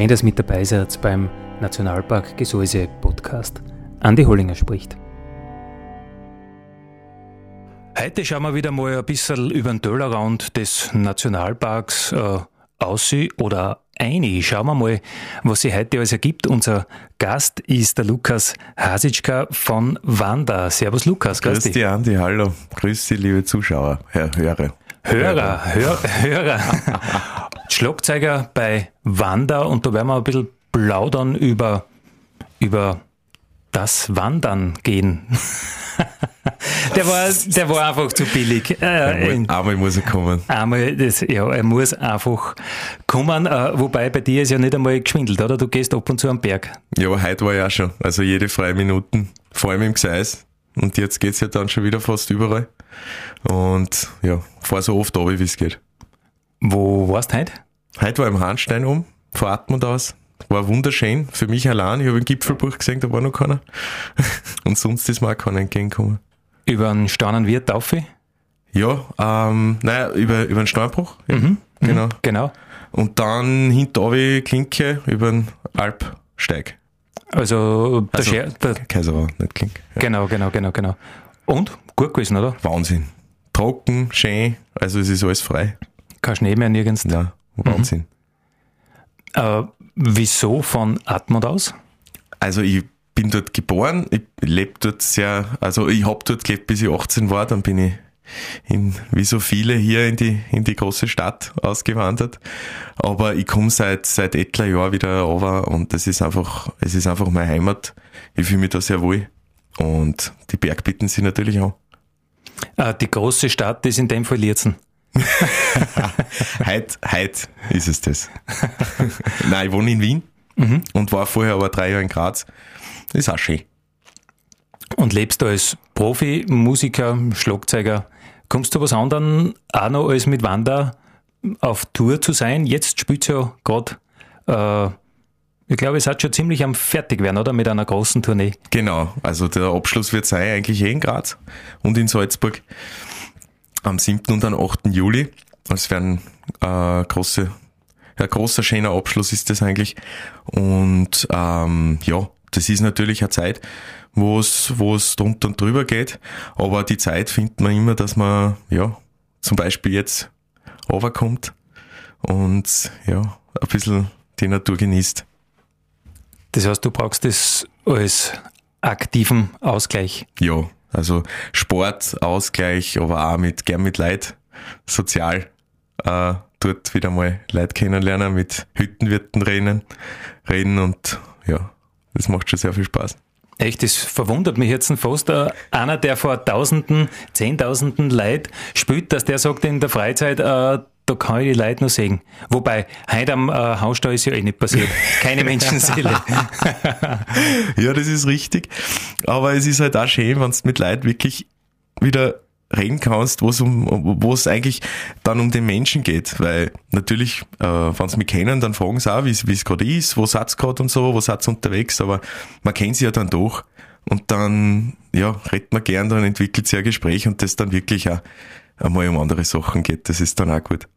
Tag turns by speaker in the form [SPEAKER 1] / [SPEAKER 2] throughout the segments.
[SPEAKER 1] Schön, dass mit dabei seid beim Nationalpark Gesäuse Podcast. Andi Hollinger spricht. Heute schauen wir wieder mal ein bisschen über den Tellerrand des Nationalparks äh, aus oder ein. Schauen wir mal, was sich heute alles ergibt. Unser Gast ist der Lukas Hasitschka von Wanda. Servus Lukas,
[SPEAKER 2] grüß dich. Andi, hallo. Grüß dich, liebe Zuschauer, Herr
[SPEAKER 1] Hörer. Hörer, Hörer. Hörer. Schlagzeuger bei Wanda und da werden wir ein bisschen plaudern über, über das Wandern gehen. der, war, der war einfach zu billig.
[SPEAKER 2] Äh, einmal, einmal, muss er kommen.
[SPEAKER 1] Einmal, das, ja, er muss einfach kommen. Äh, wobei bei dir ist ja nicht einmal geschwindelt, oder? Du gehst ab und zu am Berg.
[SPEAKER 2] Ja, aber heute war ja schon. Also jede freie Minuten, vor allem im Gseis. Und jetzt geht es ja dann schon wieder fast überall. Und ja, fahr so oft runter, wie es geht.
[SPEAKER 1] Wo warst du heute?
[SPEAKER 2] Heute war im Hahnstein um, von Atmund aus. War wunderschön. Für mich allein. Ich habe ein Gipfelbuch gesehen, da war noch keiner. Und sonst ist mir auch keiner entgegengekommen.
[SPEAKER 1] Über einen Sternenwirt auf?
[SPEAKER 2] Ja, ähm, naja, über, über einen Steinbruch. Ja, mhm, mhm, genau.
[SPEAKER 1] Genau.
[SPEAKER 2] Und dann hinter Klinke über den Alpsteig.
[SPEAKER 1] Also, der, also,
[SPEAKER 2] Scher, der Kaiserau, nicht Klinke.
[SPEAKER 1] Ja. Genau, genau, genau, genau. Und? Gut gewesen, oder?
[SPEAKER 2] Wahnsinn. Trocken, schön, also es ist alles frei.
[SPEAKER 1] Kein Schnee mehr nirgends.
[SPEAKER 2] Ja, Wahnsinn.
[SPEAKER 1] Mhm. Äh, wieso von Atmund aus?
[SPEAKER 2] Also ich bin dort geboren, ich lebe dort sehr, also ich habe dort gelebt, bis ich 18 war, dann bin ich in, wie so viele hier in die, in die große Stadt ausgewandert. Aber ich komme seit, seit etler Jahren wieder runter und das ist einfach, es ist einfach meine Heimat. Ich fühle mich da sehr wohl. Und die Bergbitten sind natürlich auch.
[SPEAKER 1] Ah, die große Stadt ist in dem Fall Lierzen.
[SPEAKER 2] heute, heute ist es das. Nein, ich wohne in Wien mhm. und war vorher aber drei Jahre in Graz. Das ist auch schön.
[SPEAKER 1] Und lebst du als Profi, Musiker, Schlagzeuger? Kommst du was anderem auch noch als mit Wanda auf Tour zu sein? Jetzt spielt ja gerade, äh, ich glaube, es hat schon ziemlich am Fertigwerden, oder? Mit einer großen Tournee.
[SPEAKER 2] Genau, also der Abschluss wird sein eigentlich eh in Graz und in Salzburg am 7. und am 8. Juli. Das wäre ein äh, große, ein großer, schöner Abschluss ist das eigentlich. Und ähm, ja, das ist natürlich eine Zeit, wo es wo es drunter und drüber geht. Aber die Zeit findet man immer, dass man ja zum Beispiel jetzt runterkommt und ja ein bisschen die Natur genießt.
[SPEAKER 1] Das heißt, du brauchst das als aktiven Ausgleich.
[SPEAKER 2] Ja, also Sport, Ausgleich, aber auch mit, gern mit Leid, sozial, äh, dort wieder mal Leid kennenlernen, mit Hüttenwirten reden, reden und ja, das macht schon sehr viel Spaß.
[SPEAKER 1] Echt, das verwundert mich jetzt fast. Äh, einer, der vor Tausenden, Zehntausenden Leid spielt, dass der sagt in der Freizeit, äh, da kann ich die Leute noch sehen. Wobei, heute am äh, Hausstall ist ja eh nicht passiert. Keine Menschenseele.
[SPEAKER 2] ja, das ist richtig. Aber es ist halt auch schön, wenn du mit Leuten wirklich wieder reden kannst, wo es um, wo es eigentlich dann um den Menschen geht, weil natürlich, äh, wenn sie mich kennen, dann fragen sie auch, wie es gerade ist, wo seid gerade und so, wo seid unterwegs, aber man kennt sie ja dann doch und dann, ja, redet man gern, dann entwickelt sich ein Gespräch und das dann wirklich auch einmal um andere Sachen geht. Das ist dann auch gut.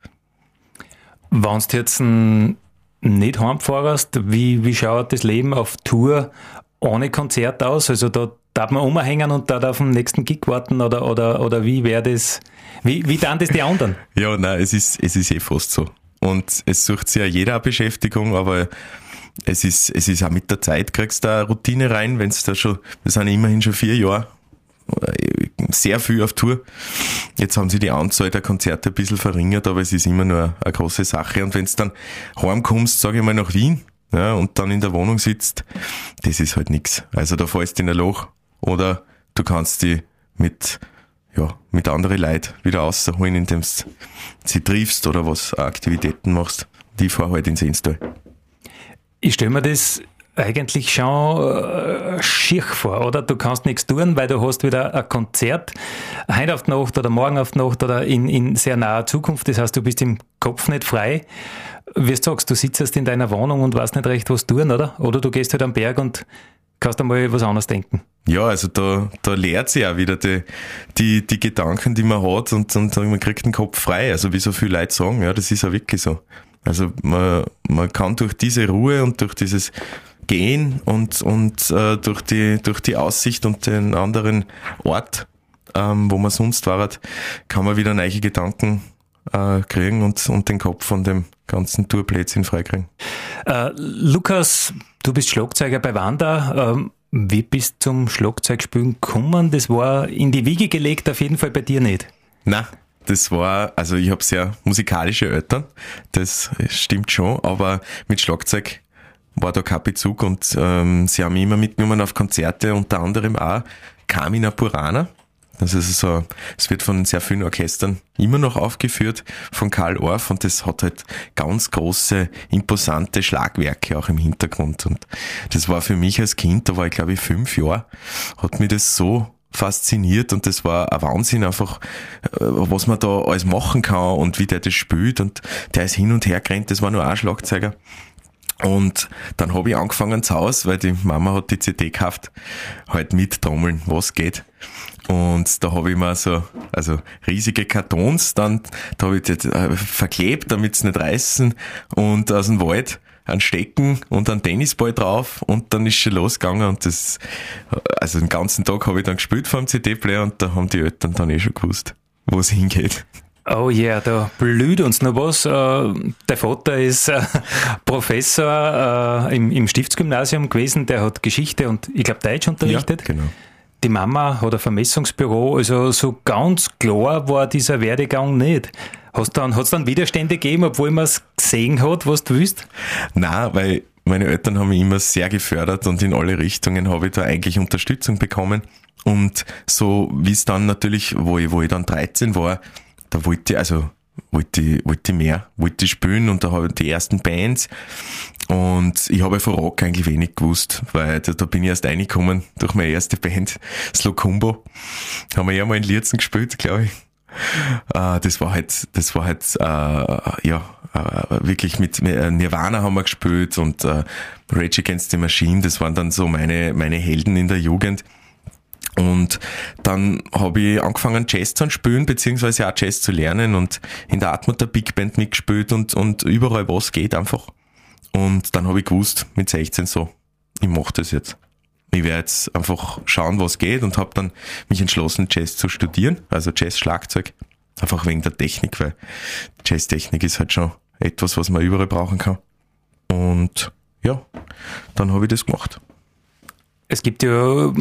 [SPEAKER 1] Wenn du jetzt nicht heimfahrst, wie, wie schaut das Leben auf Tour ohne Konzert aus? Also da darf man umhängen und da auf den nächsten Gig warten oder, oder, oder wie wäre das? Wie, wie dann das die anderen?
[SPEAKER 2] ja, nein, es ist, es ist eh fast so. Und es sucht sich ja jeder eine Beschäftigung, aber es ist, es ist auch mit der Zeit, kriegst du da Routine rein, wenn es da schon, wir sind immerhin schon vier Jahre sehr viel auf Tour. Jetzt haben sie die Anzahl der Konzerte ein bisschen verringert, aber es ist immer nur eine große Sache. Und wenn du dann heimkommst, sage ich mal, nach Wien, ja, und dann in der Wohnung sitzt, das ist halt nix. Also da fällst du in ein Loch oder du kannst die mit, ja, mit anderen Leuten wieder rausholen, indem du sie triffst oder was Aktivitäten machst. Die fahren halt ins Instal.
[SPEAKER 1] Ich stelle mir das eigentlich schon äh, schier vor, oder? Du kannst nichts tun, weil du hast wieder ein Konzert heute auf die Nacht oder morgen auf die Nacht oder in, in sehr naher Zukunft. Das heißt, du bist im Kopf nicht frei. Wie du sagst, du sitzt in deiner Wohnung und weißt nicht recht, was tun, oder? Oder du gehst halt am Berg und kannst einmal was anderes denken.
[SPEAKER 2] Ja, also da, da lehrt sich auch wieder die, die, die Gedanken, die man hat und, und man kriegt den Kopf frei. Also wie so viele Leute sagen, ja, das ist ja wirklich so. Also man, man kann durch diese Ruhe und durch dieses Gehen und, und äh, durch, die, durch die Aussicht und den anderen Ort, ähm, wo man sonst war, kann man wieder neue Gedanken äh, kriegen und, und den Kopf von dem ganzen Tourplätzchen freikriegen.
[SPEAKER 1] Äh, Lukas, du bist Schlagzeuger bei Wanda. Ähm, wie bist du zum Schlagzeugspielen gekommen? Das war in die Wiege gelegt, auf jeden Fall bei dir nicht.
[SPEAKER 2] Na, das war, also ich habe sehr musikalische Eltern, das stimmt schon, aber mit Schlagzeug war da kein Bezug und ähm, sie haben mich immer mitgenommen auf Konzerte, unter anderem auch Carmina Purana. Das ist so, es wird von sehr vielen Orchestern immer noch aufgeführt, von Karl Orff und das hat halt ganz große, imposante Schlagwerke auch im Hintergrund und das war für mich als Kind, da war ich glaube ich fünf Jahre, hat mir das so fasziniert und das war ein Wahnsinn einfach, äh, was man da alles machen kann und wie der das spielt und der ist hin und her gerannt, das war nur ein Schlagzeuger. Und dann habe ich angefangen zu Hause, weil die Mama hat die CD gekauft, halt mit Trommeln, was geht. Und da habe ich mir so, also riesige Kartons, dann, da habe ich das äh, verklebt, damit sie nicht reißen und aus dem Wald ein Stecken und ein Tennisball drauf und dann ist schon losgegangen und das, also den ganzen Tag habe ich dann gespielt vor dem CD-Player und da haben die Eltern dann eh schon gewusst, wo es hingeht.
[SPEAKER 1] Oh yeah, da blüht uns noch was. Äh, der Vater ist äh, Professor äh, im, Stiftsgymnasium gewesen, der hat Geschichte und ich glaube Deutsch unterrichtet.
[SPEAKER 2] Ja, genau.
[SPEAKER 1] Die Mama hat ein Vermessungsbüro, also so ganz klar war dieser Werdegang nicht. Hast dann, hat es dann Widerstände gegeben, obwohl man es gesehen hat, was du willst?
[SPEAKER 2] Na, weil meine Eltern haben mich immer sehr gefördert und in alle Richtungen habe ich da eigentlich Unterstützung bekommen. Und so wie es dann natürlich, wo ich, wo ich dann 13 war, da wollte ich, also wollte wollte mehr, wollte spielen und da habe ich die ersten Bands und ich habe von Rock eigentlich wenig gewusst, weil da, da bin ich erst reingekommen durch meine erste Band, Slow Combo. Haben wir ja mal in Lierzen gespielt, glaube ich. Uh, das war halt, das war halt, uh, ja, uh, wirklich mit Nirvana haben wir gespielt und Rage Against the Machine, das waren dann so meine, meine Helden in der Jugend. Und dann habe ich angefangen Jazz zu spielen, beziehungsweise auch Jazz zu lernen und in der Atmut Big Band mitgespielt und, und überall was geht einfach. Und dann habe ich gewusst, mit 16 so, ich mache das jetzt. Ich werde jetzt einfach schauen, was geht und habe dann mich entschlossen, Jazz zu studieren, also Jazz-Schlagzeug. Einfach wegen der Technik, weil Jazz-Technik ist halt schon etwas, was man überall brauchen kann. Und ja, dann habe ich das gemacht.
[SPEAKER 1] Es gibt ja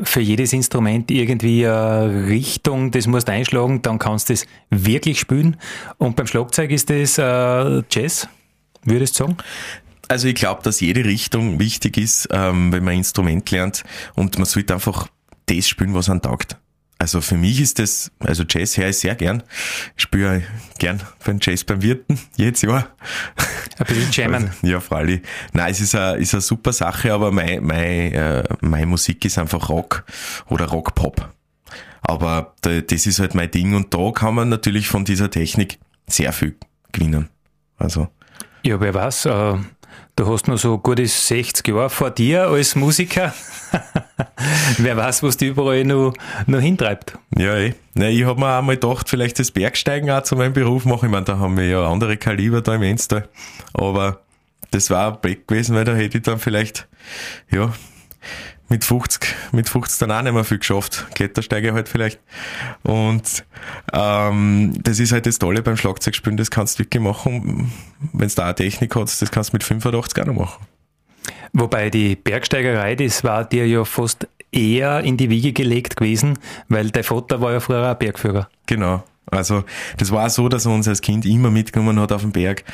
[SPEAKER 1] für jedes Instrument irgendwie eine Richtung, das musst du einschlagen, dann kannst du es wirklich spielen. Und beim Schlagzeug ist das äh, Jazz, würdest du sagen?
[SPEAKER 2] Also ich glaube, dass jede Richtung wichtig ist, ähm, wenn man ein Instrument lernt und man sollte einfach das spielen, was man taugt. Also für mich ist das, also Jazz höre ich sehr gern. Ich spiele gern beim Jazz beim Wirten, jedes Jahr.
[SPEAKER 1] Ein bisschen jammen.
[SPEAKER 2] Ja, freilich. Nein, es ist eine, ist eine super Sache, aber meine, meine, äh, meine Musik ist einfach Rock oder Rock-Pop. Aber das ist halt mein Ding und da kann man natürlich von dieser Technik sehr viel gewinnen. Also.
[SPEAKER 1] Ja, wer weiß, äh, Du hast noch so gute 60 Jahre vor dir als Musiker. Wer weiß, was die überall noch, noch hintreibt.
[SPEAKER 2] Ja, eh. Na, ich habe mir auch mal gedacht, vielleicht das Bergsteigen auch zu meinem Beruf machen. Ich meine, da haben wir ja andere Kaliber da im Enstal. Aber das war ein Back gewesen, weil da hätte ich dann vielleicht, ja, mit 50, mit 50 dann auch nicht mehr viel geschafft. Klettersteige halt vielleicht. Und ähm, das ist halt das Tolle beim Schlagzeugspielen, das kannst du wirklich machen, wenn du da eine Technik hast, das kannst du mit 85 auch noch machen.
[SPEAKER 1] Wobei die Bergsteigerei, das war dir ja fast eher in die Wiege gelegt gewesen, weil dein Vater war ja früher ein Bergführer.
[SPEAKER 2] Genau. Also das war so, dass er uns als Kind immer mitgenommen hat auf den Berg.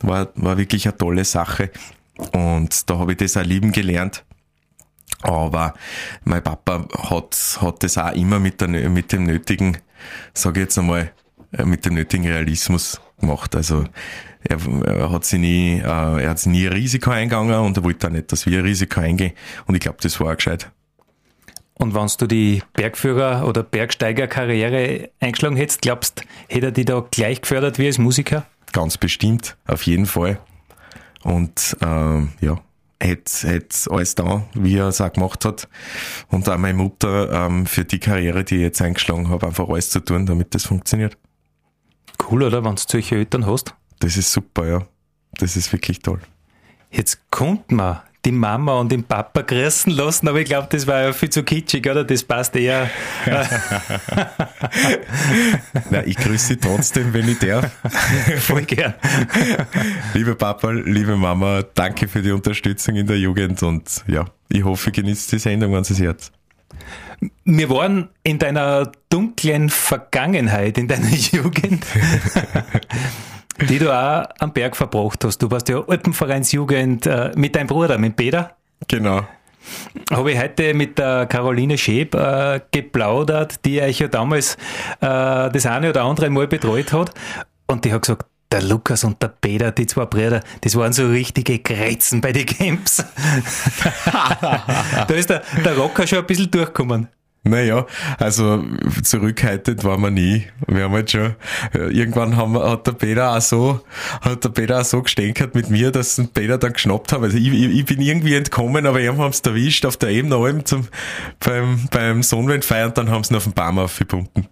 [SPEAKER 2] War, war wirklich eine tolle Sache. Und da habe ich das auch lieben gelernt. Aber mein Papa hat, hat das auch immer mit, der, mit dem nötigen, sage ich jetzt einmal, äh, mit dem nötigen Realismus gemacht. Also er, er hat sich nie, äh, er hat nie ein Risiko eingegangen und er wollte auch nicht, dass wir ein Risiko eingehen. Und ich glaube, das war auch gescheit.
[SPEAKER 1] Und wenn du die Bergführer- oder Bergsteigerkarriere eingeschlagen hättest, glaubst hätte er dich da gleich gefördert wie als Musiker?
[SPEAKER 2] Ganz bestimmt, auf jeden Fall. Und ähm, ja, hätte hätte alles da, wie er es auch gemacht hat. Und auch meine Mutter ähm, für die Karriere, die ich jetzt eingeschlagen habe, einfach alles zu tun, damit das funktioniert.
[SPEAKER 1] Cool, oder? Wenn du solche Eltern hast.
[SPEAKER 2] Das ist super, ja. Das ist wirklich toll.
[SPEAKER 1] Jetzt kommt man die Mama und den Papa grüßen lassen, aber ich glaube, das war ja viel zu kitschig, oder? Das passt eher.
[SPEAKER 2] Na, ich grüße sie trotzdem, wenn ich darf.
[SPEAKER 1] Voll gern.
[SPEAKER 2] liebe Papa, liebe Mama, danke für die Unterstützung in der Jugend und ja, ich hoffe, ihr genießt die Sendung, es Herz.
[SPEAKER 1] Wir waren in deiner dunklen Vergangenheit, in deiner Jugend die du auch am Berg verbracht hast. Du warst ja Alpenvereinsjugend äh, mit deinem Bruder, mit Peter.
[SPEAKER 2] Genau.
[SPEAKER 1] Habe ich heute mit der Caroline Schäb äh, geplaudert, die euch ja damals äh, das eine oder andere Mal betreut hat. Und die hat gesagt, der Lukas und der Peter, die zwei Brüder, das waren so richtige Greizen bei den Camps. da ist der, der Rocker schon ein bisschen durchgekommen.
[SPEAKER 2] Naja, also zurückhaltend war man nie. Wir haben halt schon, irgendwann haben, hat der Peter auch so, hat der Peter auch so gestänkert mit mir, dass den Peter dann geschnappt haben. Also ich, ich, ich bin irgendwie entkommen, aber eben haben sie erwischt auf der Ebene allem zum, beim, beim Sonnenwindfeier und dann haben sie ihn auf den Baum aufgebunden.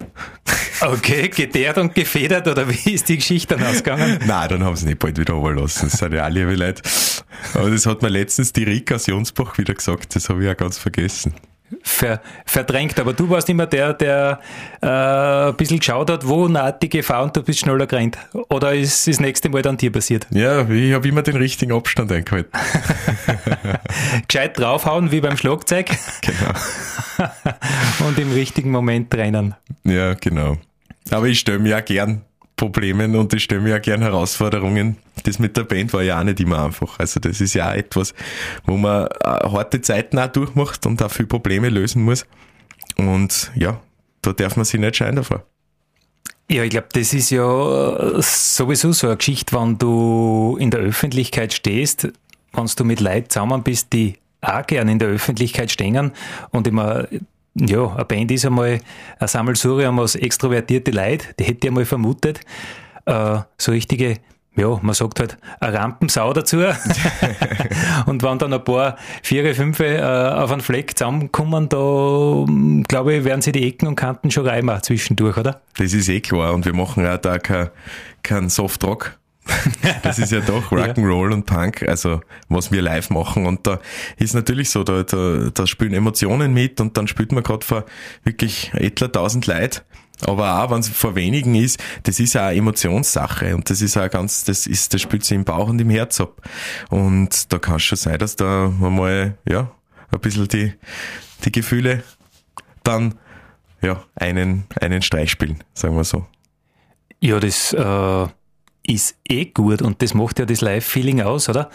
[SPEAKER 1] Okay, geteert und gefedert oder wie ist die Geschichte dann ausgegangen?
[SPEAKER 2] Nein, dann haben sie nicht bald wieder runterlassen. Das sind ja alle liebe Leute. Aber das hat mir letztens die Rika aus Jonsbach wieder gesagt, das habe ich auch ganz vergessen
[SPEAKER 1] ver, verdrängt. Aber du warst immer der, der äh, ein bisschen geschaut hat, wo naht die Gefahr und du bist schneller gerannt. Oder ist das nächste Mal dann dir passiert?
[SPEAKER 2] Ja, ich habe immer den richtigen Abstand eingehalten.
[SPEAKER 1] Gescheit draufhauen wie beim Schlagzeug.
[SPEAKER 2] Genau.
[SPEAKER 1] und im richtigen Moment rennen.
[SPEAKER 2] Ja, genau. Aber ich stelle mir ja gern Problemen und ich stelle mir ja gern Herausforderungen. Das mit der Band war ja auch nicht immer einfach. Also das ist ja auch etwas, wo man äh, harte Zeiten auch durchmacht und auch viele Probleme lösen muss. Und ja, da darf man sich nicht scheinen davor.
[SPEAKER 1] Ja, ich glaube, das ist ja sowieso so eine Geschichte, wenn du in der Öffentlichkeit stehst, wenn du mit Leuten zusammen bist, die auch gern in der Öffentlichkeit stehen und immer ja, eine Band ist einmal ein Sammelsurium aus extrovertierte Leute, die hätte ich einmal vermutet. Äh, so richtige, ja, man sagt halt, eine Rampensau dazu. und wenn dann ein paar Viere, Fünfe äh, auf einen Fleck zusammenkommen, da glaube ich, werden sie die Ecken und Kanten schon reimer zwischendurch, oder?
[SPEAKER 2] Das ist eh klar. Und wir machen auch da kein, kein Soft-Rock, das ist ja doch Rock'n'Roll ja. und Punk, also was wir live machen. Und da ist natürlich so, da, da, da spielen Emotionen mit und dann spielt man gerade vor wirklich etwa tausend Leid. Aber auch wenn es vor wenigen ist, das ist ja eine Emotionssache und das ist auch ganz, das ist, das spielt sich im Bauch und im Herz ab. Und da kann es schon sein, dass da mal, ja, ein bisschen die, die Gefühle dann, ja, einen, einen Streich spielen, sagen wir so.
[SPEAKER 1] Ja, das, äh ist eh gut und das macht ja das Live-Feeling aus, oder?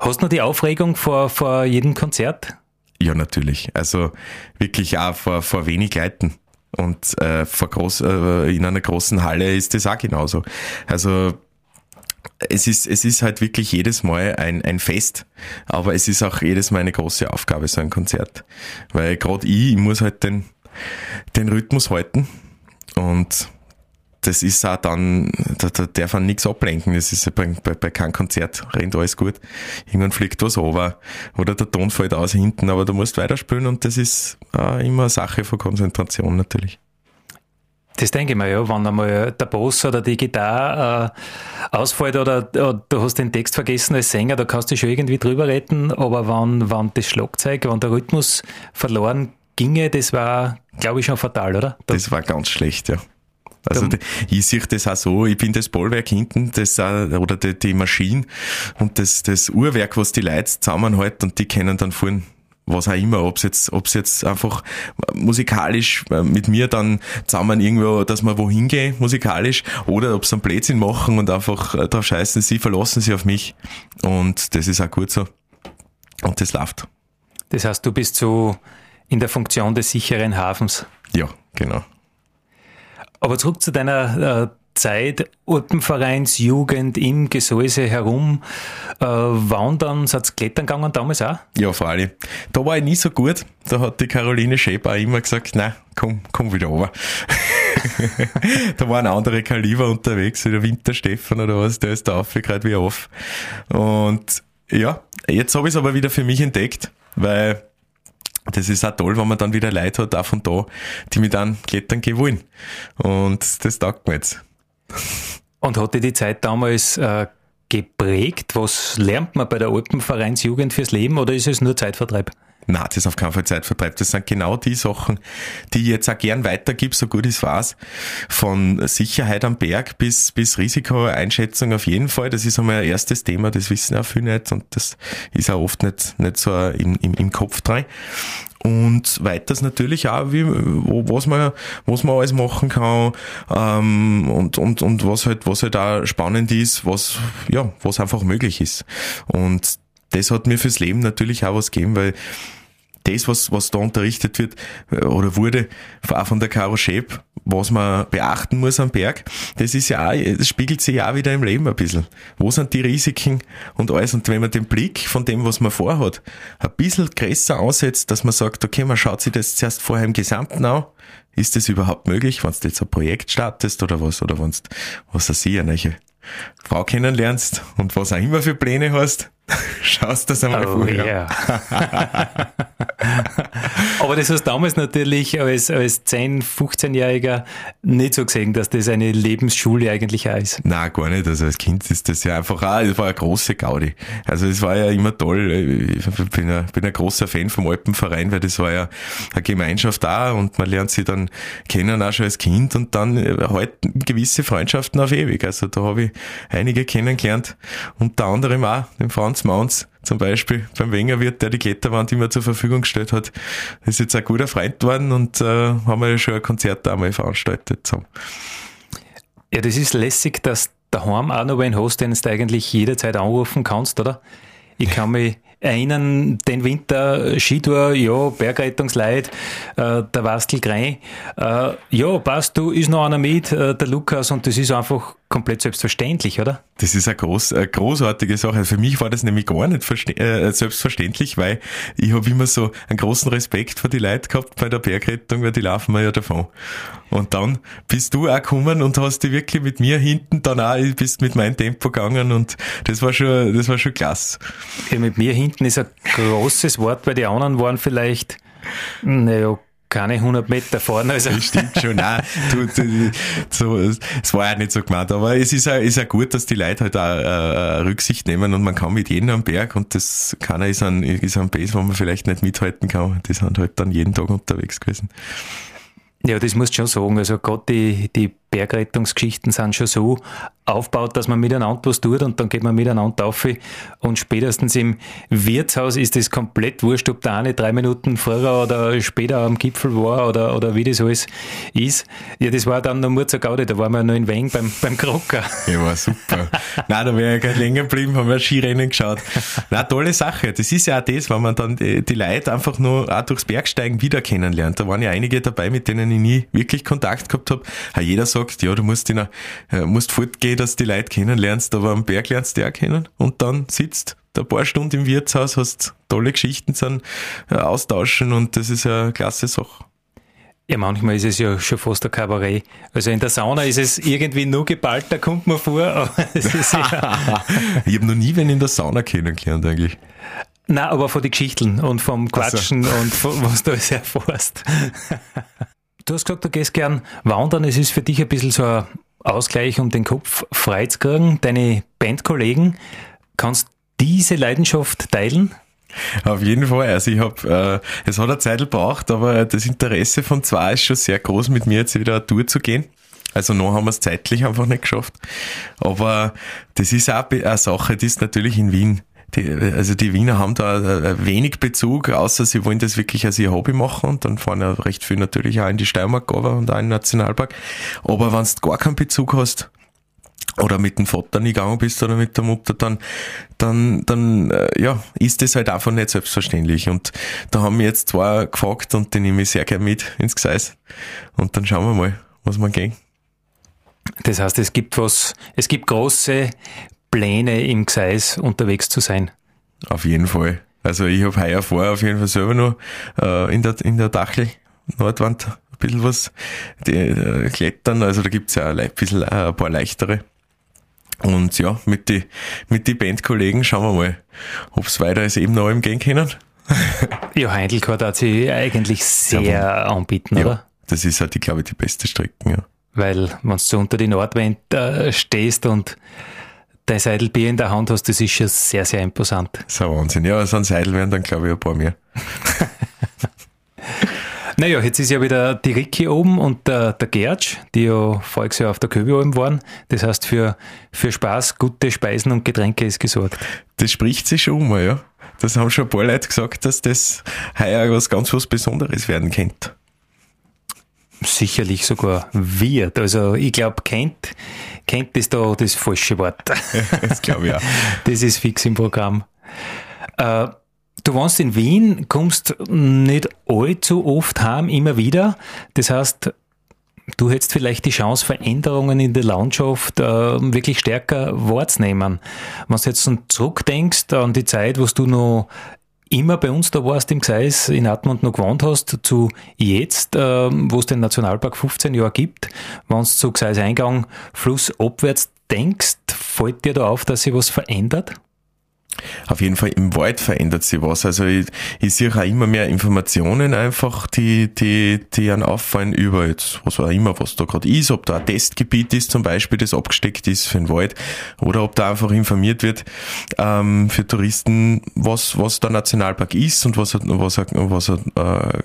[SPEAKER 1] Hast du noch die Aufregung vor, vor jedem Konzert?
[SPEAKER 2] Ja, natürlich. Also wirklich auch vor, vor wenig Leuten. Und äh, vor groß, äh, in einer großen Halle ist das auch genauso. Also es ist, es ist halt wirklich jedes Mal ein, ein Fest, aber es ist auch jedes Mal eine große Aufgabe, so ein Konzert. Weil gerade ich, ich muss halt den, den Rhythmus halten und das ist auch dann, da, da darf man nichts ablenken. Das ist bei, bei, bei keinem Konzert rennt alles gut. Irgendwann fliegt was over oder der Ton fällt aus hinten, aber du musst weiterspielen und das ist äh, immer eine Sache von Konzentration natürlich.
[SPEAKER 1] Das denke ich mir, ja. Wenn einmal der Boss oder die Gitarre äh, ausfällt oder, oder, du hast den Text vergessen als Sänger, da kannst du schon irgendwie drüber retten, aber wenn, wenn das Schlagzeug, wenn der Rhythmus verloren ginge, das war, glaube ich, schon fatal, oder?
[SPEAKER 2] Da das war ganz schlecht, ja. Also die, ich sehe das auch so, ich bin das Bollwerk hinten, das oder die, die Maschine und das, das Uhrwerk, was die Leute zusammenhalten und die können dann fahren, was auch immer, ob es jetzt, ob's jetzt einfach musikalisch äh, mit mir dann zusammen irgendwo, dass wir wohin gehen, musikalisch, oder ob sie einen Blödsinn machen und einfach äh, drauf scheißen, sie verlassen sich auf mich. Und das ist auch gut so. Und das läuft.
[SPEAKER 1] Das heißt, du bist so in der Funktion des sicheren Hafens.
[SPEAKER 2] Ja, genau.
[SPEAKER 1] Aber zurück zu deiner äh, Zeit, Alpenvereinsjugend im Gesäuse herum äh, wandern, seid klettern gegangen damals auch?
[SPEAKER 2] Ja, vor allem. Da war ich nie so gut. Da hat die Caroline Schäper immer gesagt, nein, komm, komm wieder runter. da waren andere Kaliber unterwegs, wie der Winterstefan oder was, der ist da aufgekreiht wie auf. Und ja, jetzt habe ich es aber wieder für mich entdeckt, weil das ist auch toll, wenn man dann wieder Leute hat, auch von da, die mit dann klettern gehen wollen. Und das taugt mir jetzt.
[SPEAKER 1] Und hat dir die Zeit damals äh, geprägt? Was lernt man bei der Alpenvereinsjugend fürs Leben oder ist es nur Zeitvertreib?
[SPEAKER 2] Na, das ist auf keinen Fall Zeitvertreib. Das sind genau die Sachen, die ich jetzt auch gern weitergib, so gut es war. Von Sicherheit am Berg bis, bis Risikoeinschätzung auf jeden Fall. Das ist einmal ein erstes Thema, das wissen auch viele nicht und das ist auch oft nicht, nicht so im, im, im Kopf drin. Und weiters natürlich auch, wie, wo, was man, was man alles machen kann, ähm, und, und, und was halt, was halt auch spannend ist, was, ja, was einfach möglich ist. Und das hat mir fürs Leben natürlich auch was gegeben, weil das, was, was da unterrichtet wird äh, oder wurde, auch von der Caro Schäb, was man beachten muss am Berg, das ist ja auch, das spiegelt sich ja auch wieder im Leben ein bisschen. Wo sind die Risiken und alles? Und wenn man den Blick von dem, was man vorhat, ein bisschen größer ansetzt, dass man sagt, okay, man schaut sich das zuerst vorher im Gesamten an, ist das überhaupt möglich, wenn du jetzt ein Projekt startest oder was, oder wenn du, was weiß ich, eine Frau kennenlernst und was auch immer für Pläne hast, Schaust das einmal oh, vorher.
[SPEAKER 1] Yeah. Aber das hast du damals natürlich als, als 10-, 15-Jähriger nicht so gesehen, dass das eine Lebensschule eigentlich auch ist.
[SPEAKER 2] Nein, gar nicht. Also als Kind ist das ja einfach auch, das war eine große Gaudi. Also es war ja immer toll. Ich bin ein, bin ein großer Fan vom Alpenverein, weil das war ja eine Gemeinschaft da und man lernt sie dann kennen auch schon als Kind und dann halt gewisse Freundschaften auf ewig. Also da habe ich einige kennengelernt, unter anderem auch den Franz Franz Maunz zum Beispiel beim Wengerwirt, der die Kletterwand immer zur Verfügung gestellt hat, ist jetzt ein guter Freund geworden und äh, haben wir ja schon ein Konzert einmal veranstaltet. So.
[SPEAKER 1] Ja, das ist lässig, dass daheim auch noch wen hast, den du eigentlich jederzeit anrufen kannst, oder? Ich kann mich erinnern, den Winter Skitour, ja, Bergrettungsleit, äh, der Wastel Grein, äh, ja, passt, du, ist noch einer mit, äh, der Lukas, und das ist einfach komplett selbstverständlich, oder?
[SPEAKER 2] Das ist eine, groß, eine großartige Sache. Also für mich war das nämlich gar nicht äh, selbstverständlich, weil ich habe immer so einen großen Respekt vor die Leute gehabt bei der Bergrettung, weil die laufen mir ja davon. Und dann bist du auch gekommen und hast dich wirklich mit mir hinten dann auch, bist mit meinem Tempo gegangen und das war schon, das war schon klasse.
[SPEAKER 1] Ja, mit mir hinten ist ein großes Wort, weil die anderen waren vielleicht, naja, keine 100 Meter vorne.
[SPEAKER 2] Also. Das stimmt schon. Nein, du, du, so, es war ja nicht so gemeint. Aber es ist ja, ist ja gut, dass die Leute halt auch äh, Rücksicht nehmen und man kann mit jedem am Berg und das keiner ist ein, ist ein Base, wo man vielleicht nicht mithalten kann. Die sind halt dann jeden Tag unterwegs gewesen.
[SPEAKER 1] Ja, das muss schon sagen. Also gerade die, die Bergrettungsgeschichten sind schon so aufgebaut, dass man miteinander was tut und dann geht man miteinander auf und spätestens im Wirtshaus ist es komplett wurscht, ob der eine drei Minuten vorher oder später am Gipfel war oder, oder wie das alles ist. Ja, das war dann noch Murzer Gaudi, da waren wir noch in Weng beim, beim Krocker.
[SPEAKER 2] Ja, war super. Nein, da wäre ich gleich länger geblieben, haben wir Skirennen geschaut. Na tolle Sache. Das ist ja auch das, wenn man dann die, die Leute einfach nur auch durchs Bergsteigen wieder kennenlernt. Da waren ja einige dabei, mit denen ich nie wirklich Kontakt gehabt habe. Jeder sagt, sagt, ja, du musst, in a, äh, musst fortgehen, dass du die Leute kennenlernst, aber am Berg lernst du auch kennen und dann sitzt ein paar Stunden im Wirtshaus, hast tolle Geschichten zum äh, austauschen und das ist ja eine klasse Sache.
[SPEAKER 1] Ja, manchmal ist es ja schon fast ein Kabarett. Also in der Sauna ist es irgendwie nur geballt, da kommt man vor. Aber es ist
[SPEAKER 2] ja ich habe noch nie wen in der Sauna kennengelernt eigentlich.
[SPEAKER 1] Na, aber von den Geschichten und vom Quatschen also. und von, was du alles erfährst. Du hast gesagt, du gehst gern wandern. Es ist für dich ein bisschen so ein Ausgleich, um den Kopf frei zu kriegen. Deine Bandkollegen, kannst diese Leidenschaft teilen?
[SPEAKER 2] Auf jeden Fall. Also ich habe, äh, es hat eine Zeit gebraucht, aber das Interesse von zwei ist schon sehr groß, mit mir jetzt wieder eine Tour zu gehen. Also noch haben wir es zeitlich einfach nicht geschafft. Aber das ist auch eine Sache, die ist natürlich in Wien die, also die Wiener haben da äh, wenig Bezug, außer sie wollen das wirklich als ihr Hobby machen und dann fahren ja recht viel natürlich auch in die Steiermark und auch in den Nationalpark. Aber wenn du gar keinen Bezug hast, oder mit dem Vater nie gegangen bist oder mit der Mutter, dann, dann, dann, äh, ja, ist das halt einfach nicht selbstverständlich. Und da haben wir jetzt zwei gefragt und die nehme ich sehr gerne mit ins Gseis. Und dann schauen wir mal, was wir gehen.
[SPEAKER 1] Das heißt, es gibt was, es gibt große Pläne im Gseis unterwegs zu sein.
[SPEAKER 2] Auf jeden Fall. Also ich habe heuer vor, auf jeden Fall selber noch äh, in der in der Dachel Nordwand ein bisschen was die, äh, klettern. Also da gibt's ja ein, bisschen, äh, ein paar leichtere. Und ja, mit die mit die Bandkollegen schauen wir mal, ob's weiter als eben noch im gehen können.
[SPEAKER 1] ja, Heindelkart hat sich eigentlich sehr ja, anbieten, ja, oder?
[SPEAKER 2] Das ist halt, ich glaube, die beste Strecke, ja.
[SPEAKER 1] Weil, wenn du unter die Nordwand äh, stehst und dein Seidelbier in der Hand hast, das ist schon sehr, sehr imposant.
[SPEAKER 2] Das ist ein Wahnsinn. Ja, so ein Seidel werden dann, glaube ich, ein paar mehr.
[SPEAKER 1] naja, jetzt ist ja wieder die Ricky oben und der, der Gertsch, die ja voriges Jahr auf der Köbialm waren. Das heißt, für, für Spaß, gute Speisen und Getränke ist gesorgt.
[SPEAKER 2] Das spricht sich schon mal, ja. Das haben schon ein paar Leute gesagt, dass das heuer was ganz was Besonderes werden könnte
[SPEAKER 1] sicherlich sogar wird. Also ich glaube, kennt, kennt ist da das falsche Wort.
[SPEAKER 2] das glaube ich auch.
[SPEAKER 1] Das ist fix im Programm. Äh, du wohnst in Wien, kommst nicht allzu oft heim, immer wieder. Das heißt, du hättest vielleicht die Chance, Veränderungen in der Landschaft äh, wirklich stärker wahrzunehmen. Wenn du jetzt zurückdenkst an die Zeit, wo du noch immer bei uns da warst im Gseis, in Atmund noch gewohnt hast, zu jetzt, ähm, wo es den Nationalpark 15 Jahre gibt, wenn du zu Gseis Eingang flussabwärts denkst, fällt dir da auf, dass sich was verändert?
[SPEAKER 2] Auf jeden Fall im Wald verändert sich was. Also ich, ich sehe auch immer mehr Informationen einfach, die, die, die an auffallen über jetzt, was auch immer, was da gerade ist, ob da ein Testgebiet ist zum Beispiel, das abgesteckt ist für den Wald, oder ob da einfach informiert wird ähm, für Touristen, was, was der Nationalpark ist und was er, was er, was er äh,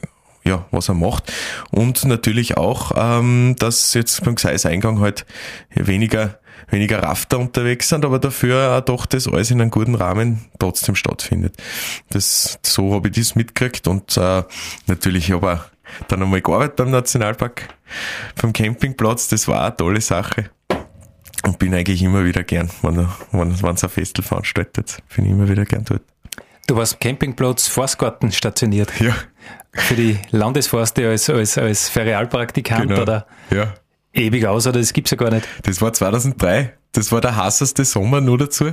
[SPEAKER 2] ja, was er macht. Und natürlich auch, ähm, dass jetzt beim Gseis-Eingang halt weniger weniger Rafter unterwegs sind, aber dafür auch doch das alles in einem guten Rahmen trotzdem stattfindet. Das, so habe ich das mitgekriegt und äh, natürlich habe ich dann einmal gearbeitet beim Nationalpark, beim Campingplatz, das war eine tolle Sache. Und bin eigentlich immer wieder gern, wenn es wenn, ein Festel veranstaltet, bin ich immer wieder gern dort.
[SPEAKER 1] Du warst Campingplatz Forstgarten stationiert.
[SPEAKER 2] Ja.
[SPEAKER 1] Für die Landesforste als, als, als Ferialpraktikant, genau. oder?
[SPEAKER 2] Ja
[SPEAKER 1] ewig aus, oder das gibt's ja gar nicht.
[SPEAKER 2] Das war 2003. Das war der heißeste Sommer nur dazu.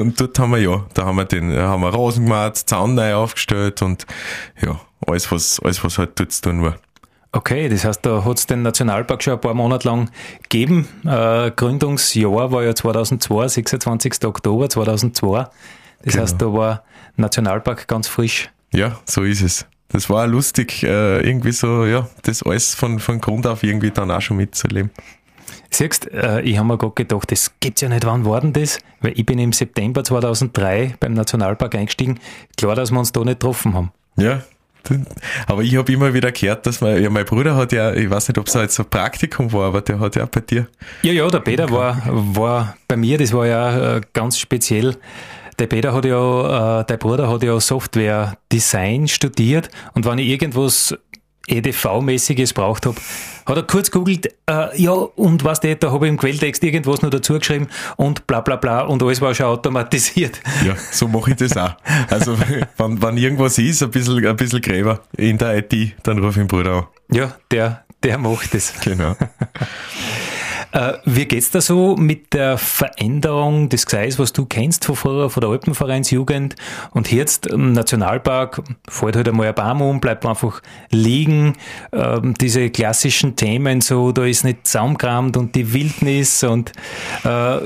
[SPEAKER 2] Und dort haben wir ja, da haben wir den, haben wir Rasen gemacht, Zaun neu aufgestellt und ja, alles was, alles was halt dort zu tun war.
[SPEAKER 1] Okay, das heißt, da hat's den Nationalpark schon ein paar Monate lang gegeben. Äh, Gründungsjahr war ja 2002, 26. Oktober 2002. Das genau. heißt, da war Nationalpark ganz frisch.
[SPEAKER 2] Ja, so ist es das war lustig, äh, irgendwie so, ja, das alles von, von Grund auf irgendwie dann auch schon mitzuerleben.
[SPEAKER 1] Siehst, äh, ich habe mir gerade gedacht, das gibt's ja nicht, wann war denn das? Weil ich bin im September 2003 beim Nationalpark eingestiegen. Klar, dass wir uns da nicht getroffen haben.
[SPEAKER 2] Ja, aber ich habe immer wieder gehört, dass man, ja, mein Bruder hat ja, ich weiß nicht, ob es jetzt ein Praktikum war, aber der hat ja auch bei dir.
[SPEAKER 1] Ja, ja, der Peter war, war bei mir, das war ja äh, ganz speziell. Der Peter hat ja, äh, der Bruder hat ja Software Design studiert und wenn ich irgendwas EDV-mäßiges braucht habe, hat er kurz googelt, äh, ja, und was der, da habe ich im Quelltext irgendwas noch dazu geschrieben und bla bla bla und alles war schon automatisiert.
[SPEAKER 2] Ja, so mache ich das auch. Also wenn, wenn irgendwas ist, ein bisschen, ein bisschen Gräber in der IT, dann rufe ich den Bruder an.
[SPEAKER 1] Ja, der, der macht das.
[SPEAKER 2] Genau.
[SPEAKER 1] Äh, wie geht's da so mit der Veränderung des Gseis, was du kennst von früher, von der Alpenvereinsjugend? Und jetzt im Nationalpark, fällt halt einmal ein Baum um, bleibt einfach liegen, ähm, diese klassischen Themen so, da ist nicht Zaumkramt und die Wildnis und äh,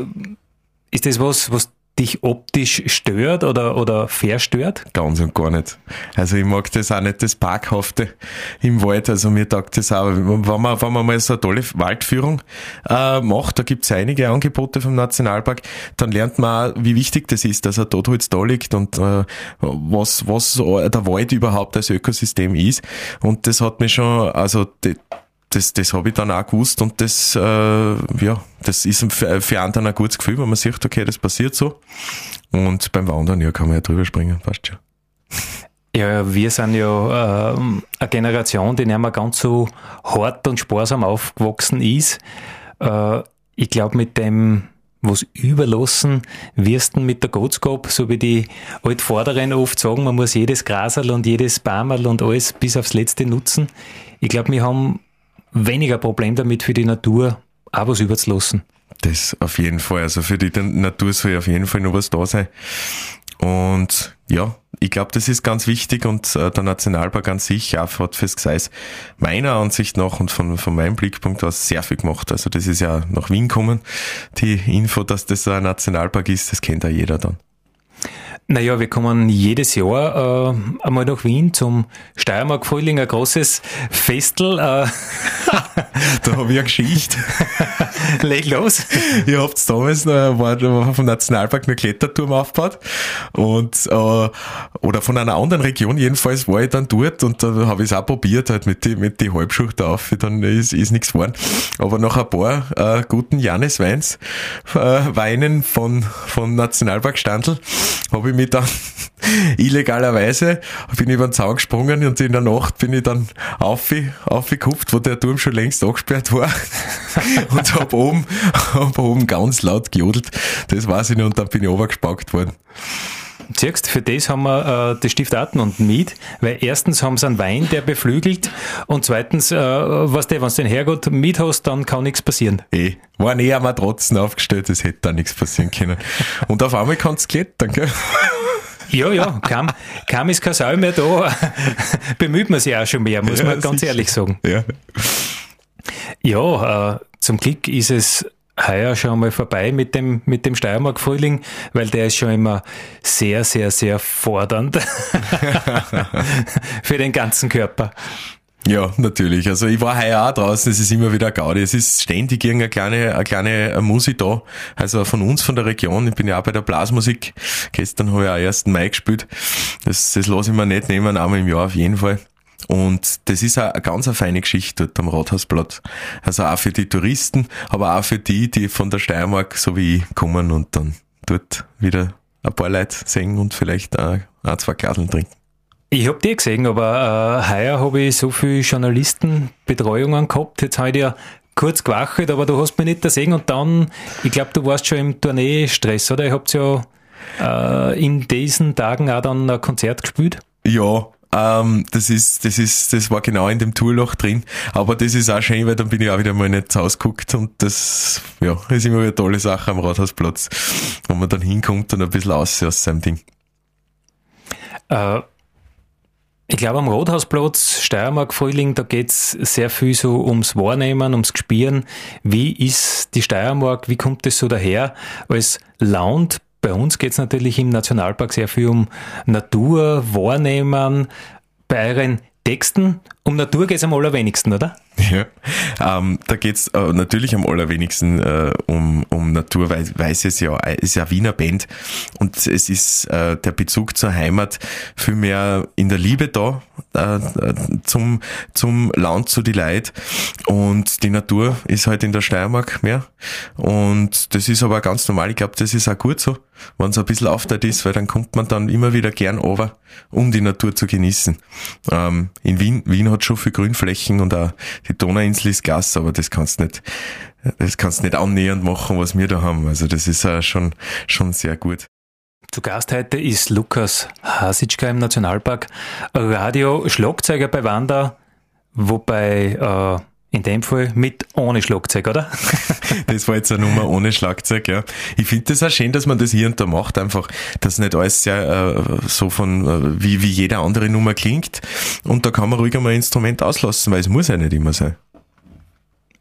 [SPEAKER 1] ist das was, was dich optisch stört oder, oder verstört?
[SPEAKER 2] Ganz und gar nicht. Also ich mag das auch nicht, das Parkhafte im Wald. Also mir taugt das auch. Wenn man, wenn man mal so eine tolle Waldführung äh, macht, da gibt's einige Angebote vom Nationalpark, dann lernt man auch, wie wichtig das ist, dass er Totholz da liegt und äh, was, was der Wald überhaupt als Ökosystem ist. Und das hat mich schon, also das, das habe ich dann auch gewusst und das, äh, ja, das ist für, für einen dann ein gutes Gefühl, wenn man sieht, okay, das passiert so. Und beim Wandern, ja, kann man ja drüber springen, passt schon.
[SPEAKER 1] Ja, wir sind ja äh, eine Generation, die nicht mehr ganz so hart und sparsam aufgewachsen ist. Äh, ich glaube, mit dem was überlassen wirst du mit der Gottskop, so wie die Altvorderen oft sagen, man muss jedes Grasel und jedes Baumerl und alles bis aufs Letzte nutzen. Ich glaube, wir haben weniger Problem damit für die Natur auch was überzulassen.
[SPEAKER 2] Das auf jeden Fall. Also für die Natur soll auf jeden Fall noch was da sein. Und ja, ich glaube, das ist ganz wichtig und äh, der Nationalpark an sich auch hat fürs Gseis meiner Ansicht nach und von, von meinem Blickpunkt aus sehr viel gemacht. Also das ist ja nach Wien kommen. Die Info, dass das ein Nationalpark ist, das kennt ja jeder dann.
[SPEAKER 1] Naja, wir kommen jedes Jahr äh, einmal nach Wien zum Steiermark Frühling, ein großes Festel. Äh.
[SPEAKER 2] da habe ich eine Geschichte.
[SPEAKER 1] Leg los.
[SPEAKER 2] Ihr habt damals noch, war vom Nationalpark eine Kletterturm aufgebaut und äh, oder von einer anderen Region jedenfalls war ich dann dort und da habe ich es auch probiert halt mit die mit die Halbschucht auf, dann ist, ist nichts geworden. Aber nach ein paar äh, guten Janisweins äh, Weinen von von Nationalpark Standel habe ich mich dann illegalerweise bin ich über den Zaun gesprungen und in der Nacht bin ich dann aufgekupft, wo der Turm schon längst angesperrt war und hab oben, hab oben ganz laut gejodelt. Das weiß ich noch und dann bin ich runtergespackt worden.
[SPEAKER 1] Siehst, für das haben wir äh, das Stift Aten und Miet, weil erstens haben sie einen Wein, der beflügelt und zweitens, äh, was der, wenn du den Herrgott Miet hast, dann kann nichts passieren.
[SPEAKER 2] Eh, waren eh Matratzen aufgestellt, es hätte da nichts passieren können. Und auf einmal kannst du klettern, gell?
[SPEAKER 1] Ja, ja, kaum, kaum ist kein Sau mehr da, bemüht man sich auch schon mehr, muss ja, man ganz sicher. ehrlich sagen.
[SPEAKER 2] Ja,
[SPEAKER 1] ja äh, zum Glück ist es heuer schon mal vorbei mit dem, mit dem Steiermark-Frühling, weil der ist schon immer sehr, sehr, sehr fordernd für den ganzen Körper.
[SPEAKER 2] Ja, natürlich. Also ich war heuer auch draußen, es ist immer wieder Gaudi. Es ist ständig irgendeine kleine, eine kleine Musik da. Also von uns, von der Region. Ich bin ja auch bei der Blasmusik. Gestern habe ich auch 1. Mai gespielt. Das, das lasse ich mir nicht nehmen, einmal im Jahr auf jeden Fall. Und das ist eine ganz eine feine Geschichte dort am Rathausplatz. Also auch für die Touristen, aber auch für die, die von der Steiermark so wie ich kommen und dann dort wieder ein paar Leute singen und vielleicht auch ein, zwei Glaseln trinken.
[SPEAKER 1] Ich hab die gesehen, aber äh, heuer habe ich so viele Journalistenbetreuungen gehabt. Jetzt habe ich dir kurz gewachelt, aber du hast mich nicht gesehen und dann, ich glaube, du warst schon im Tournee-Stress, oder? Ihr habt ja äh, in diesen Tagen auch dann ein Konzert gespielt.
[SPEAKER 2] Ja, ähm, das ist, das ist, das war genau in dem Tourloch drin. Aber das ist auch schön, weil dann bin ich auch wieder mal nicht ausgeguckt und das, ja, ist immer eine tolle Sache am Rathausplatz, wo man dann hinkommt und ein bisschen aussieht aus seinem Ding.
[SPEAKER 1] Äh, ich glaube, am Rothausplatz, Steiermark Frühling, da geht's sehr viel so ums Wahrnehmen, ums Gespüren. Wie ist die Steiermark, wie kommt es so daher als Land bei uns geht es natürlich im Nationalpark sehr viel um Natur, Wahrnehmen. Bei euren Texten um Natur geht es am allerwenigsten, oder?
[SPEAKER 2] Ja, ähm, da geht's äh, natürlich am allerwenigsten äh, um, um Natur, weil, weil es ist ja, ist ja Wiener Band. Und es ist äh, der Bezug zur Heimat viel mehr in der Liebe da äh, zum, zum Land, zu die Leid. Und die Natur ist halt in der Steiermark mehr. Und das ist aber ganz normal, ich glaube, das ist auch gut so, wenn es ein bisschen aufteilt ist, weil dann kommt man dann immer wieder gern over, um die Natur zu genießen. Ähm, in Wien, Wien hat schon viel Grünflächen und auch die Donauinsel ist Gas, aber das kannst nicht, das kannst nicht annähernd machen, was wir da haben. Also das ist auch schon, schon sehr gut.
[SPEAKER 1] Zu Gast heute ist Lukas Hasitschka im Nationalpark, Radio Schlagzeuger bei Wanda, wobei äh, in dem Fall mit ohne Schlagzeug, oder?
[SPEAKER 2] das war jetzt eine Nummer ohne Schlagzeug, ja. Ich finde das auch schön, dass man das hier und da macht, einfach, dass nicht alles sehr äh, so von äh, wie, wie jede andere Nummer klingt. Und da kann man ruhig einmal ein Instrument auslassen, weil es muss ja nicht immer sein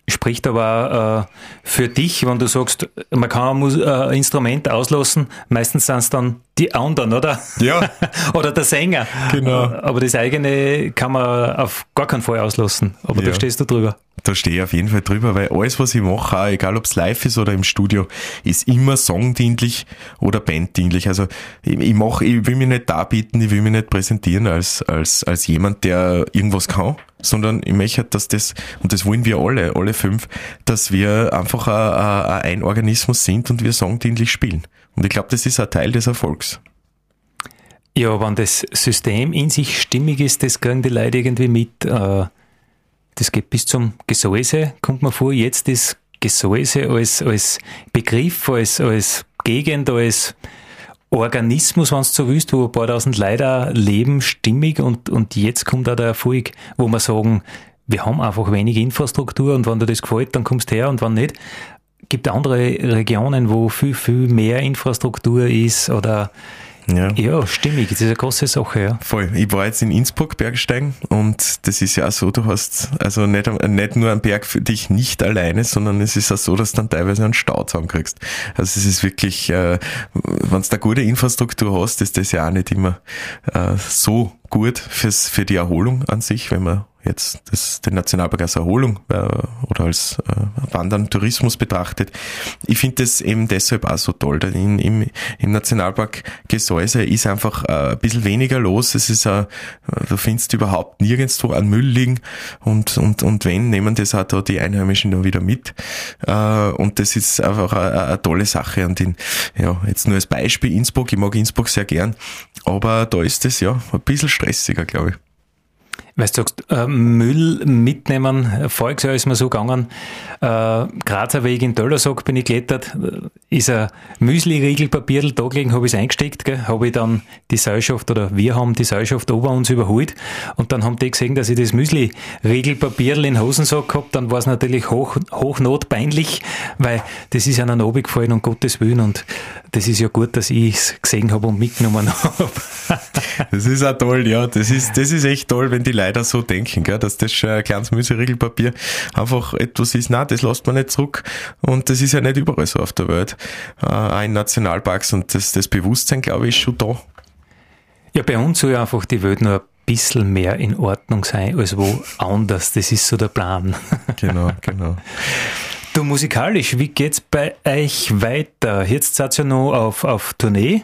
[SPEAKER 1] spricht aber äh, für dich, wenn du sagst, man kann ein äh, Instrument auslassen, meistens sind es dann die anderen, oder?
[SPEAKER 2] Ja.
[SPEAKER 1] oder der Sänger.
[SPEAKER 2] Genau.
[SPEAKER 1] Aber das eigene kann man auf gar keinen Fall auslassen. Aber ja. da stehst du drüber.
[SPEAKER 2] da stehe ich auf jeden Fall drüber, weil alles, was ich mache, auch egal ob es live ist oder im Studio, ist immer songdienlich oder banddienlich. Also ich, ich mache, ich will mich nicht darbieten, ich will mich nicht präsentieren als, als, als jemand, der irgendwas kann, sondern ich möchte, dass das, und das wollen wir alle, alle fünf, dass wir einfach ein, ein Organismus sind und wir songdienlich spielen. Und ich glaube, das ist ein Teil des Erfolgs.
[SPEAKER 1] Ja, wenn das System in sich stimmig ist, das kriegen die Leute irgendwie mit. Äh, das geht bis zum Gesäuse, kommt man vor. Jetzt ist Gesäuse als, als Begriff, als, als Gegend, als Organismus, wenn du so willst, wo ein paar tausend Leute leben, stimmig und, und jetzt kommt auch der Erfolg, wo wir sagen, wir haben einfach wenig Infrastruktur und wenn dir das gefällt, dann kommst du her und wenn nicht. Gibt andere Regionen, wo viel, viel mehr Infrastruktur ist oder ja. ja, stimmig. Das ist eine große Sache, ja.
[SPEAKER 2] Voll. Ich war jetzt in Innsbruck Bergsteigen und das ist ja auch so, du hast also nicht, nicht nur einen Berg für dich nicht alleine, sondern es ist auch so, dass du dann teilweise einen Stau zusammenkriegst. Also es ist wirklich, äh, wenn du da gute Infrastruktur hast, ist das ja auch nicht immer äh, so gut fürs, für die Erholung an sich, wenn man jetzt das, den Nationalpark als Erholung äh, oder als äh, Wandern, Tourismus betrachtet. Ich finde das eben deshalb auch so toll. Denn in, im, Im Nationalpark Gesäuse ist einfach äh, ein bisschen weniger los. Es ist, äh, du findest überhaupt nirgendwo an Müll liegen und, und, und wenn, nehmen das auch da die Einheimischen dann wieder mit. Äh, und das ist einfach eine, eine tolle Sache. Und in, ja, jetzt nur als Beispiel Innsbruck, ich mag Innsbruck sehr gern, aber da ist es ja ein bisschen stressiger, glaube ich.
[SPEAKER 1] Weißt du, sagst, äh, Müll mitnehmen, voriges Jahr ist mir so gegangen, äh, Grazer Weg in Döllersack bin ich geklettert, äh, ist ein Müsli-Riegelpapier da gelegen, habe ich es eingesteckt, habe ich dann die Seilschaft oder wir haben die Seilschaft ober uns überholt. Und dann haben die gesehen, dass ich das Müsli-Riegelpapier in Hosensack gehabt, dann war es natürlich hoch, hochnotpeinlich, weil das ist einem runtergefallen, um Gottes Willen. Und das ist ja gut, dass ich es gesehen habe und mitgenommen habe.
[SPEAKER 2] das ist auch toll, ja, das ist, das ist echt toll, wenn die Leute leider so denken, gell, dass das schon ein kleines Müsli-Riegelpapier einfach etwas ist, nein, das lässt man nicht zurück. Und das ist ja nicht überall so auf der Welt, äh, auch in Nationalparks. Und das, das Bewusstsein, glaube ich, ist schon da.
[SPEAKER 1] Ja, bei uns soll ja einfach die Welt nur ein bisschen mehr in Ordnung sein als wo anders. Das ist so der Plan.
[SPEAKER 2] Genau, genau.
[SPEAKER 1] Du musikalisch, wie geht's bei euch weiter? Jetzt seid ihr ja noch auf, auf Tournee.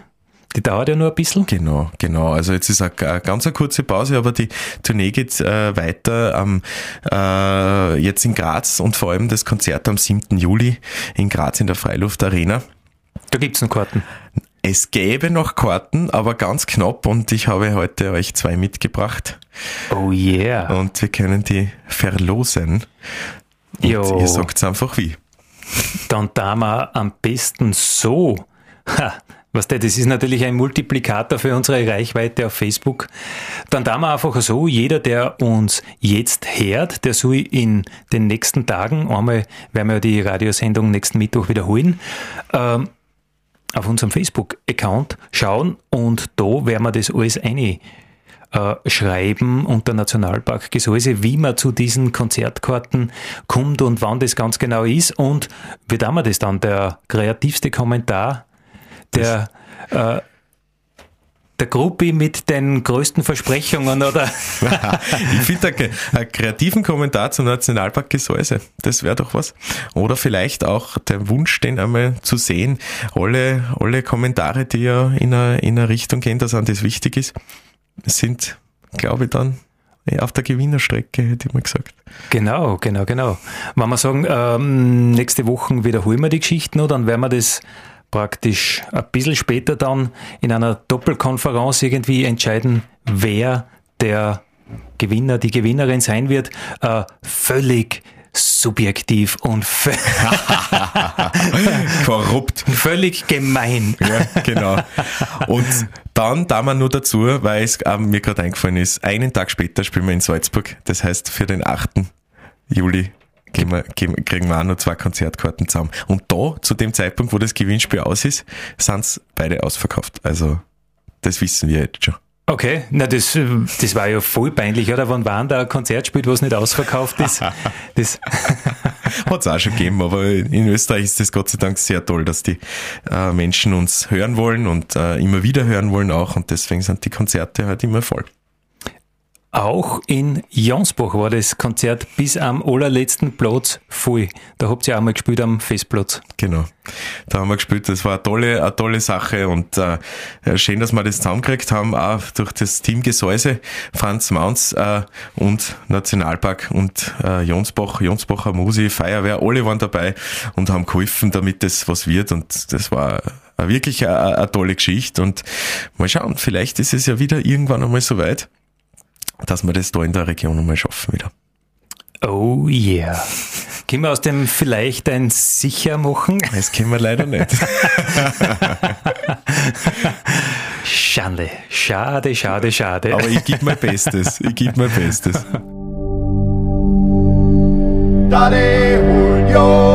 [SPEAKER 1] Die dauert ja nur ein bisschen.
[SPEAKER 2] Genau, genau. Also jetzt ist eine, eine ganz eine kurze Pause, aber die Tournee geht äh, weiter am äh, jetzt in Graz und vor allem das Konzert am 7. Juli in Graz in der Freiluftarena.
[SPEAKER 1] Da gibt's noch Karten.
[SPEAKER 2] Es gäbe noch Karten, aber ganz knapp und ich habe heute euch zwei mitgebracht.
[SPEAKER 1] Oh yeah.
[SPEAKER 2] Und wir können die verlosen. Und jo. ihr sagt einfach wie.
[SPEAKER 1] Dann da wir am besten so. Ha, was der, das ist natürlich ein Multiplikator für unsere Reichweite auf Facebook. Dann da wir einfach so, jeder, der uns jetzt hört, der soll in den nächsten Tagen, einmal werden wir die Radiosendung nächsten Mittwoch wiederholen, ähm, auf unserem Facebook-Account schauen und da werden wir das alles eine äh, schreiben unter Nationalpark Gesäuse, wie man zu diesen Konzertkarten kommt und wann das ganz genau ist und wie da wir das dann, der kreativste Kommentar der, äh, der Gruppi mit den größten Versprechungen, oder?
[SPEAKER 2] ich finde einen kreativen Kommentar zum Nationalpark Gesäuse, das wäre doch was. Oder vielleicht auch der Wunsch, den einmal zu sehen. Alle, alle Kommentare, die ja in eine, in eine Richtung gehen, dass an das wichtig ist, sind, glaube ich, dann auf der Gewinnerstrecke, hätte ich mal gesagt.
[SPEAKER 1] Genau, genau, genau. Wenn wir sagen, ähm, nächste Woche wiederholen wir die Geschichten, oder? dann werden wir das praktisch ein bisschen später dann in einer Doppelkonferenz irgendwie entscheiden, wer der Gewinner, die Gewinnerin sein wird. Äh, völlig subjektiv und
[SPEAKER 2] korrupt.
[SPEAKER 1] Völlig gemein.
[SPEAKER 2] Ja, genau. Und dann da man nur dazu, weil es äh, mir gerade eingefallen ist, einen Tag später spielen wir in Salzburg. Das heißt für den 8. Juli kriegen wir auch noch zwei Konzertkarten zusammen. Und da, zu dem Zeitpunkt, wo das Gewinnspiel aus ist, sind es beide ausverkauft. Also, das wissen wir jetzt schon.
[SPEAKER 1] Okay, na das, das war ja voll peinlich, oder? Wann waren da ein Konzert spielt, was nicht ausverkauft ist? Das
[SPEAKER 2] hat es auch schon gegeben, aber in Österreich ist das Gott sei Dank sehr toll, dass die äh, Menschen uns hören wollen und äh, immer wieder hören wollen auch und deswegen sind die Konzerte halt immer voll.
[SPEAKER 1] Auch in Jonsbach war das Konzert bis am allerletzten Platz voll. Da habt ihr auch mal gespielt am Festplatz.
[SPEAKER 2] Genau. Da haben wir gespielt. Das war eine tolle, eine tolle Sache und äh, schön, dass wir das zusammengekriegt haben, auch durch das Team Gesäuse, Franz Maunz äh, und Nationalpark und äh, Jonsbach, Jonsbacher Musi, Feuerwehr, alle waren dabei und haben geholfen, damit das was wird und das war wirklich eine, eine tolle Geschichte und mal schauen, vielleicht ist es ja wieder irgendwann einmal so weit, dass wir das da in der Region einmal schaffen wieder.
[SPEAKER 1] Oh yeah. Können wir aus dem vielleicht ein sicher machen?
[SPEAKER 2] Das können wir leider nicht.
[SPEAKER 1] Schande. Schade, schade, schade.
[SPEAKER 2] Aber ich gebe mein Bestes. Ich gebe mein Bestes. Daddy Julio.